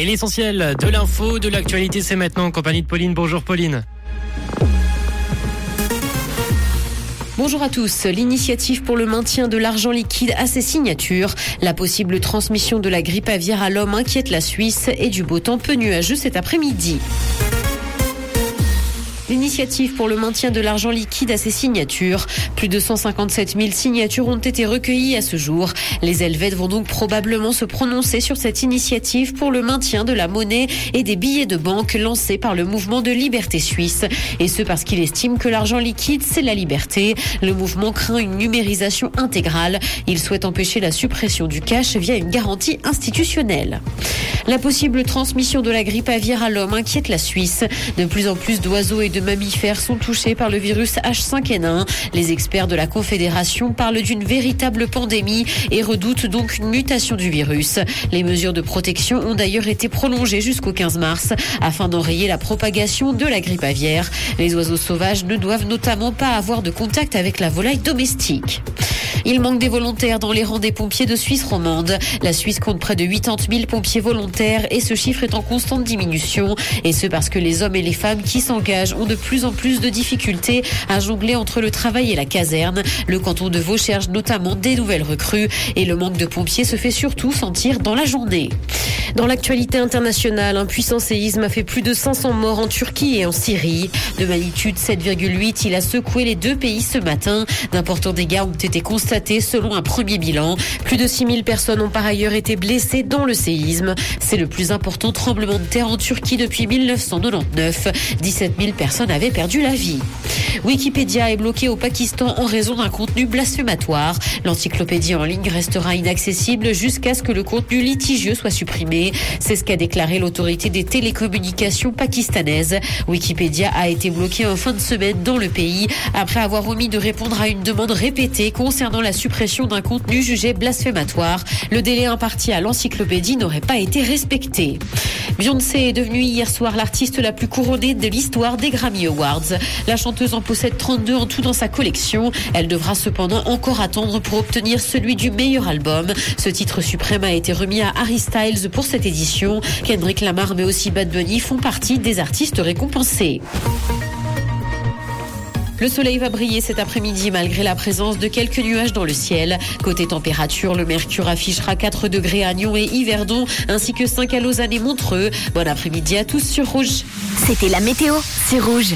Et l'essentiel de l'info, de l'actualité, c'est maintenant en compagnie de Pauline. Bonjour Pauline. Bonjour à tous. L'initiative pour le maintien de l'argent liquide à ses signatures. La possible transmission de la grippe aviaire à l'homme inquiète la Suisse et du beau temps peu nuageux cet après-midi. L'initiative pour le maintien de l'argent liquide à ses signatures. Plus de 157 000 signatures ont été recueillies à ce jour. Les Helvètes vont donc probablement se prononcer sur cette initiative pour le maintien de la monnaie et des billets de banque lancés par le mouvement de liberté suisse. Et ce parce qu'il estime que l'argent liquide, c'est la liberté. Le mouvement craint une numérisation intégrale. Il souhaite empêcher la suppression du cash via une garantie institutionnelle. La possible transmission de la grippe aviaire à l'homme inquiète la Suisse. De plus en plus d'oiseaux et de mammifères sont touchés par le virus H5N1. Les experts de la Confédération parlent d'une véritable pandémie et redoutent donc une mutation du virus. Les mesures de protection ont d'ailleurs été prolongées jusqu'au 15 mars afin d'enrayer la propagation de la grippe aviaire. Les oiseaux sauvages ne doivent notamment pas avoir de contact avec la volaille domestique. Il manque des volontaires dans les rangs des pompiers de Suisse romande. La Suisse compte près de 80 000 pompiers volontaires et ce chiffre est en constante diminution. Et ce parce que les hommes et les femmes qui s'engagent ont de plus en plus de difficultés à jongler entre le travail et la caserne. Le canton de Vaud cherche notamment des nouvelles recrues et le manque de pompiers se fait surtout sentir dans la journée. Dans l'actualité internationale, un puissant séisme a fait plus de 500 morts en Turquie et en Syrie. De magnitude 7,8, il a secoué les deux pays ce matin. D'importants dégâts ont été constatés selon un premier bilan. Plus de 6000 personnes ont par ailleurs été blessées dans le séisme. C'est le plus important tremblement de terre en Turquie depuis 1999. 17 000 personnes avaient perdu la vie. Wikipédia est bloqué au Pakistan en raison d'un contenu blasphématoire. L'encyclopédie en ligne restera inaccessible jusqu'à ce que le contenu litigieux soit supprimé. C'est ce qu'a déclaré l'autorité des télécommunications pakistanaise. Wikipédia a été bloqué en fin de semaine dans le pays après avoir omis de répondre à une demande répétée concernant la suppression d'un contenu jugé blasphématoire. Le délai imparti à l'encyclopédie n'aurait pas été respecté. Beyoncé est devenue hier soir l'artiste la plus couronnée de l'histoire des Grammy Awards. La chanteuse en possède 32 en tout dans sa collection. Elle devra cependant encore attendre pour obtenir celui du meilleur album. Ce titre suprême a été remis à Harry Styles pour cette édition. Kendrick Lamar mais aussi Bad Bunny font partie des artistes récompensés. Le soleil va briller cet après-midi malgré la présence de quelques nuages dans le ciel. Côté température, le mercure affichera 4 degrés à Nyon et Yverdon, ainsi que 5 à Lausanne et Montreux. Bon après-midi à tous sur Rouge. C'était la météo, c'est Rouge.